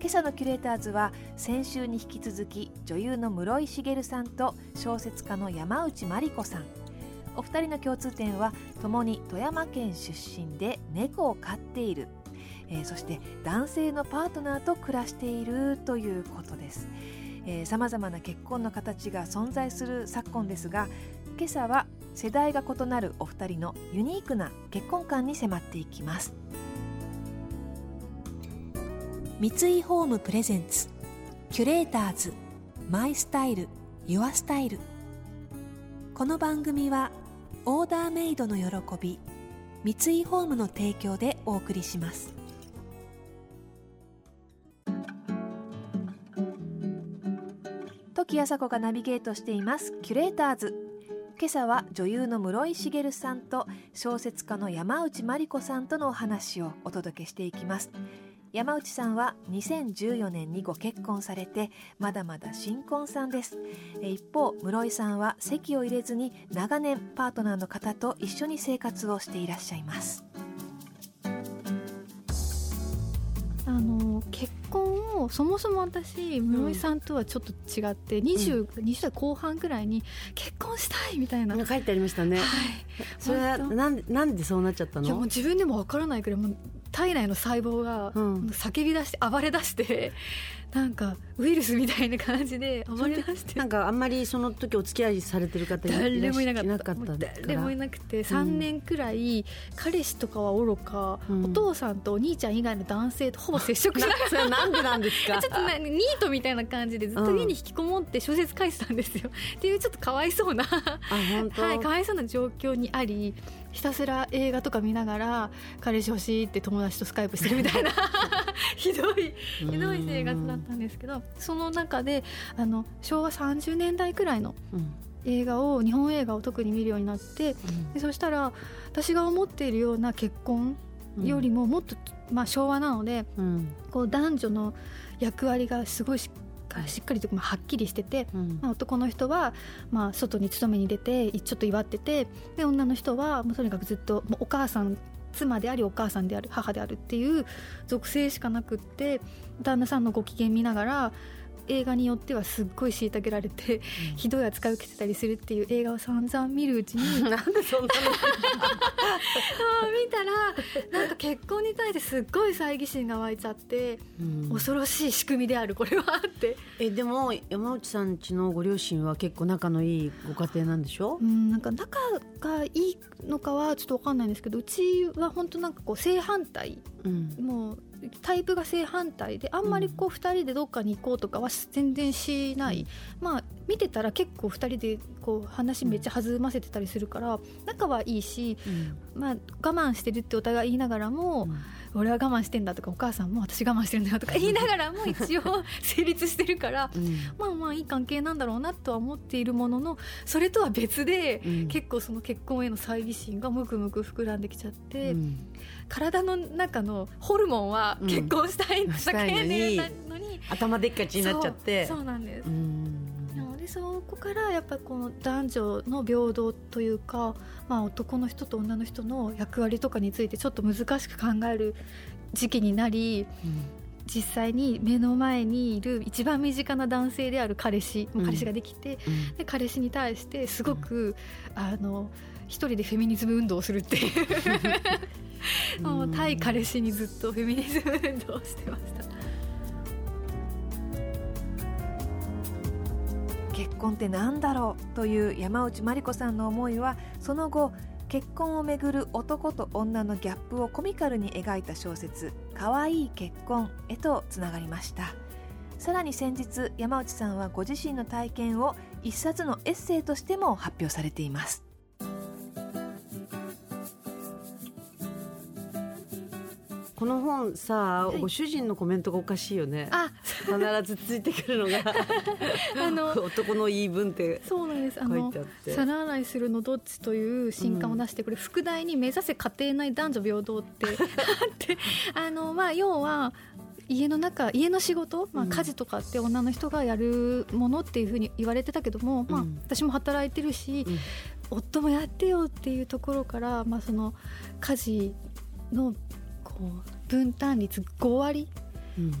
今朝のキュレーターズは先週に引き続き女優の室井茂さんと小説家の山内真理子さん。お二人の共通点は共に富山県出身で猫を飼っている、えー、そして男性のパートナーと暮らしているということです。さまざまな結婚の形が存在する昨今ですが今朝は世代が異なるお二人のユニークな結婚観に迫っていきます。三井ホームプレゼンツ。キュレーターズマイスタイルユアスタイル。この番組はオーダーメイドの喜び三井ホームの提供でお送りします。時あさこがナビゲートしていますキュレーターズ。今朝は女優の室井茂さんと小説家の山内真理子さんとのお話をお届けしていきます。山内さんは2014年にご結婚されてまだまだ新婚さんです。一方室井さんは籍を入れずに長年パートナーの方と一緒に生活をしていらっしゃいます。あの結婚をそもそも私室井さんとはちょっと違って、うん、20, 20代後半ぐらいに結婚したいみたいな。書いてありましたね、はい、それはなんなんでそうなっちゃったの？いやもう自分でもわからないくらいもう体内の細胞が叫び出して暴れ出してなんかウイルスみたいな感じで暴れ出して。なんかあんまりその時お付き合いされてる方誰もいなかった。誰もいなくて3年くらい、彼氏とかはおろか、うん、お父さんとお兄ちゃん以外の男性とほぼ接触しなくて なんでなんですか？ちょっとニートみたいな感じでずっと家に引きこもって小説書いてたんですよ、うん、っていうちょっとかわいそうなはいかわいそうな状況にありひたすら映画とか見ながら彼氏欲しいって友達とスカイプしてるみたいな。ひどい。ひどい生活だったんですけどその中であの昭和30年代くらいの映画を日本映画を特に見るようになって、でそしたら私が思っているような結婚よりももっと、まあ、昭和なので、こう男女の役割がすごいしっしっかりとはっきりしてて、うん、まあ、男の人はまあ外に勤めに出てちょっと祝っててで女の人はもうとにかくずっとお母さん妻でありお母さんである母であるっていう属性しかなくって旦那さんのご機嫌見ながら映画によってはすっごい虐げられて、うん、ひどい扱いを受けてたりするっていう映画を散々見るうちに なんでそんなの。見たらなんか結婚に対してすっごい猜疑心が湧いちゃって、うん、恐ろしい仕組みであるこれはって。えでも山内さんちのご両親は結構仲のいいご家庭なんでしょ？う、ん、なんか仲がいいのかはちょっと分かんないんですけどうちは本当なんかこう正反対、うん、もうタイプが正反対であんまりこう2人でどっかに行こうとかは全然しない、うん、まあ見てたら結構2人でこう話めっちゃ弾ませてたりするから仲はいいし、うん、まあ、我慢してるってお互い言いながらも、うん、俺は我慢してんだとかお母さんも私我慢してるんだよとか言いながらも一応 成立してるから、まあまあいい関係なんだろうなとは思っているもののそれとは別で、結構その結婚への猜疑心がむくむく膨らんできちゃって。体の中のホルモンは結婚したいんだけのに,、頭でっかちになっちゃって。そうなんです、でそこからやっぱりこの男女の平等というか、まあ、男の人と女の人の役割とかについてちょっと難しく考える時期になり、うん、実際に目の前にいる一番身近な男性である彼氏、うん、彼氏ができて、うん、で彼氏に対してすごく、あの一人でフェミニズム運動をするっていう。もう対彼氏にずっとフェミニズム運動をしてました婚って何だろうという山内真理子さんの思いはその後結婚をめぐる男と女のギャップをコミカルに描いた小説「かわいい結婚」へとつながりました。さらに先日山内さんはご自身の体験を一冊のエッセイとしても発表されています。この本さ、はい、ご主人のコメントがおかしいよね。あ必ずついてくるのが あの男の言い分ってそうなんです。あの皿洗いするのどっちという新刊を出して、これ副題に目指せ家庭内男女平等って あってあのまあ要は家の中家の仕事、まあ、家事とかって女の人がやるものっていうふうに言われてたけども、まあ、私も働いてるし、夫もやってよっていうところから、まあ、その家事のこう分担率5割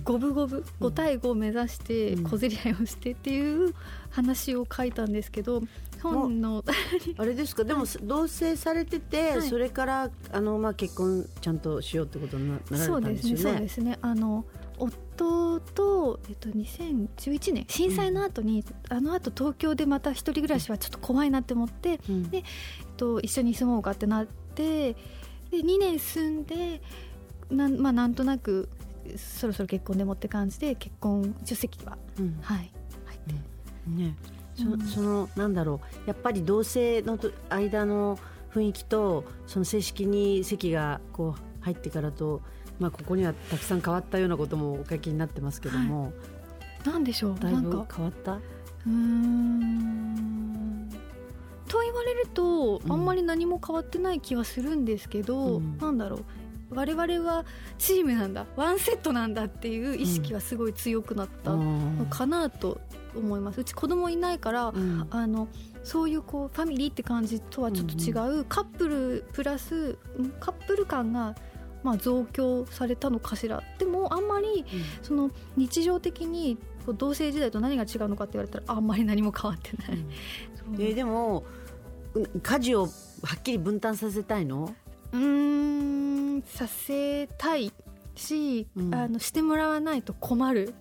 五分五分。5対5を目指して小競り合いをしてっていう話を書いたんですけど本のあれですか？でも同棲されてて、はい、それからあの、まあ、結婚ちゃんとしようってことになられたんですよね。そうですねあの夫と、えっと、2011年震災の後に、うん、あのあと東京でまた一人暮らしはちょっと怖いなって思って、うん、で、えっと、一緒に住もうかってなってで2年住んでなん,、まあ、なんとなくそろそろ結婚でもって感じで結婚出席は、うん、はい入って。ね。そそのなんだろう。やっぱり同性の間の雰囲気とその正式に席がこう入ってからとまあ、ここにはたくさん変わったようなこともお書きになってますけども、はい、なんでしょう？だいぶ変わった？うん。と言われると、あんまり何も変わってない気はするんですけど、うん、なんだろう我々はチームなんだワンセットなんだっていう意識はすごい強くなったのかなと思います、うち子供いないから、うん、あのそういうこうファミリーって感じとはちょっと違う、うん、カップルプラスカップル感がまあ、増強されたのかしら。でもあんまり、その日常的に同性時代と何が違うのかって言われたらあんまり何も変わってない、うん、ででも家事をはっきり分担させたいの？うんさせたいし、うん、あのしてもらわないと困る。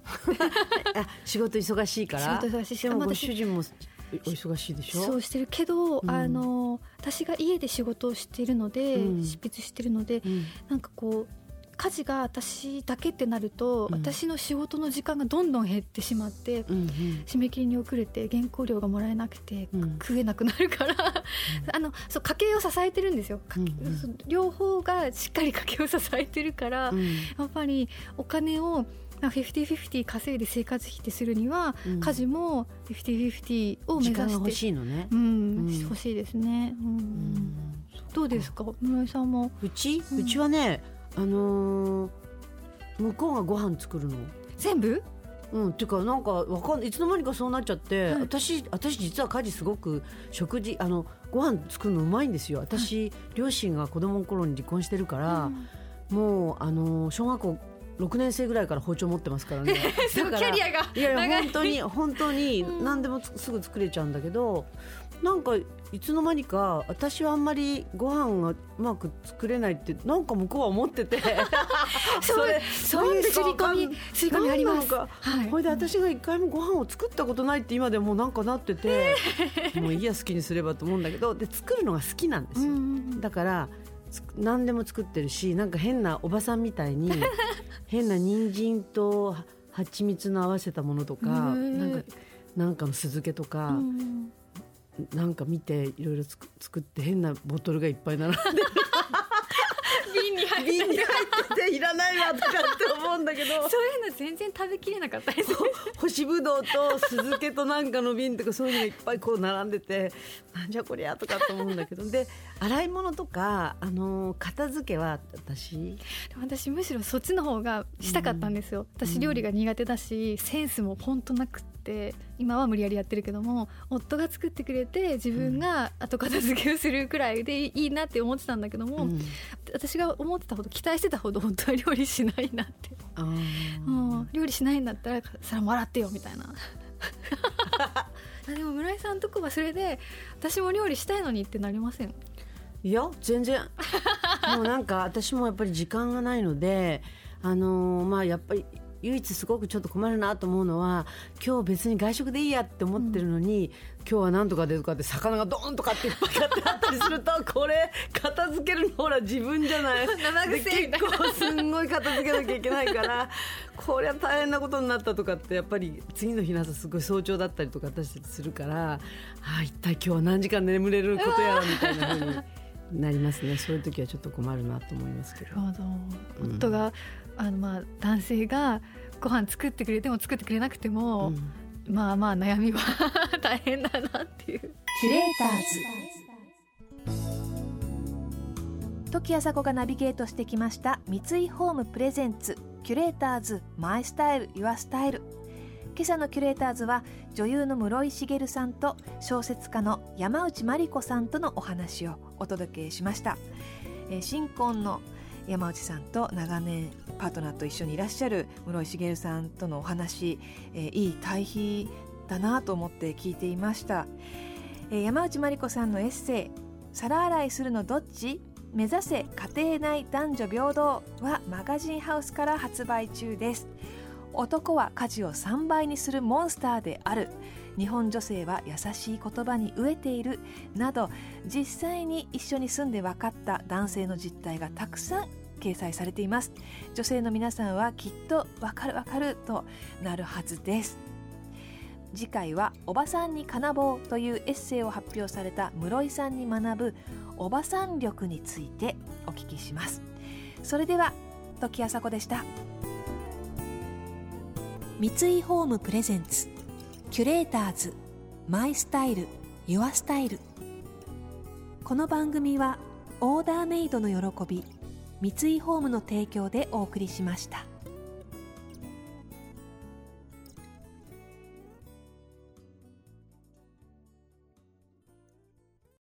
あ仕事忙しいから？仕事忙しいしご主人もお忙しいでしょ？そうしてるけど、うん、あの私が家で仕事をしているので、うん、執筆してるので、うん、なんかこう家事が私だけってなると、うん、私の仕事の時間がどんどん減ってしまって、うんうん、締め切りに遅れて原稿料がもらえなくて、うん、食えなくなるから。あのそう家計を支えてるんですよ、うん。うん、両方がしっかり家計を支えてるから、やっぱりお金をフィフティフィフティ稼いで生活費ってするには、うん、家事もフィフティフィフティを目指して欲しいのね、うん、うん、欲しいですね、うん、どうですか？村井さんも。うち、うちはねあのー、向こうがご飯作るの。全部？うん、っていうかなんかわかんいつの間にかそうなっちゃって、はい、私私実は家事すごく食事あのご飯作るのうまいんですよ。私、はい、両親が子供の頃に離婚してるから、うん、もうあの小学校6年生ぐらいから包丁持ってますからね。キャリアがいやいや本当に 本当に何でもすぐ作れちゃうんだけど、うん、なんかいつの間にか私はあんまりご飯がうまく作れないってなんか向こうは思ってて。それそういう刷り込み刷り込みあります。か、はい、これで私が一回もご飯を作ったことないって今でもなんかなってて、もういいや好きにすればと思うんだけどで作るのが好きなんですよ、だから何でも作ってるしなんか変なおばさんみたいに 変な人参と蜂蜜の合わせたものとかなんかなんかの酢漬けとかなんか見ていろいろ作って変なボトルがいっぱい並んで瓶に入って瓶に入ってていらないわとかって思うんだけど。そういうの全然食べきれなかったです。干しぶどうと酢漬けとなんかの瓶とかそういうのがいっぱいこう並んでてなんじゃこりゃとかって思うんだけど。で洗い物とかあの片付けは私？私むしろそっちの方がしたかったんですよ、うん、私料理が苦手だし、センスも本当なくて今は無理やりやってるけども夫が作ってくれて自分が後片付けをするくらいでいいなって思ってたんだけども、うん、私が思ってたほど期待してたほど本当は料理しないなって。もう料理しないんだったら皿も洗ってよみたいな。でも村井さんとこはそれで私も料理したいのにってなりません。いや全然。もうなんか私もやっぱり時間がないのであのー、まあやっぱり唯一すごくちょっと困るなと思うのは今日別に外食でいいやって思ってるのに、うん、今日は何とかでとかって魚がドーンとかっていっぱい買ってあったりするとこれ片付けるのほら自分じゃない。結構すんごい片付けなきゃいけないからこれは大変なことになったとかってやっぱり次の日の朝すごい早朝だったりとか私たちするからあ一体今日は何時間眠れることやらみたいなふうに。なりますね。そういう時はちょっと困るなと思いますけど。夫が、あのまあ男性がご飯作ってくれても作ってくれなくても、うん、まあまあ悩みは 大変だなっていう。キュレーターズ。時あさこがナビゲートしてきました三井ホームプレゼンツキュレーターズマイスタイルユアスタイル。今朝のキュレーターズは女優の室井茂さんと小説家の山内真理子さんとのお話をお届けしました、えー、新婚の山内さんと長年パートナーと一緒にいらっしゃる室井茂さんとのお話、えー、いい対比だなと思って聞いていました、えー、山内真理子さんのエッセイ「皿洗いするのどっち?」目指せ家庭内男女平等はマガジンハウスから発売中です。男は家事を3倍にするモンスターである。日本女性は優しい言葉に飢えている。など実際に一緒に住んで分かった男性の実態がたくさん掲載されています。女性の皆さんはきっと分かる分かるとなるはずです。次回は「おばさんに金棒」というエッセイを発表された室井さんに学ぶおばさん力についてお聞きします。それでは時あさこでした。三井ホームプレゼンツキュレーターズマイスタイルユアスタイル。この番組はオーダーメイドの喜び三井ホームの提供でお送りしました。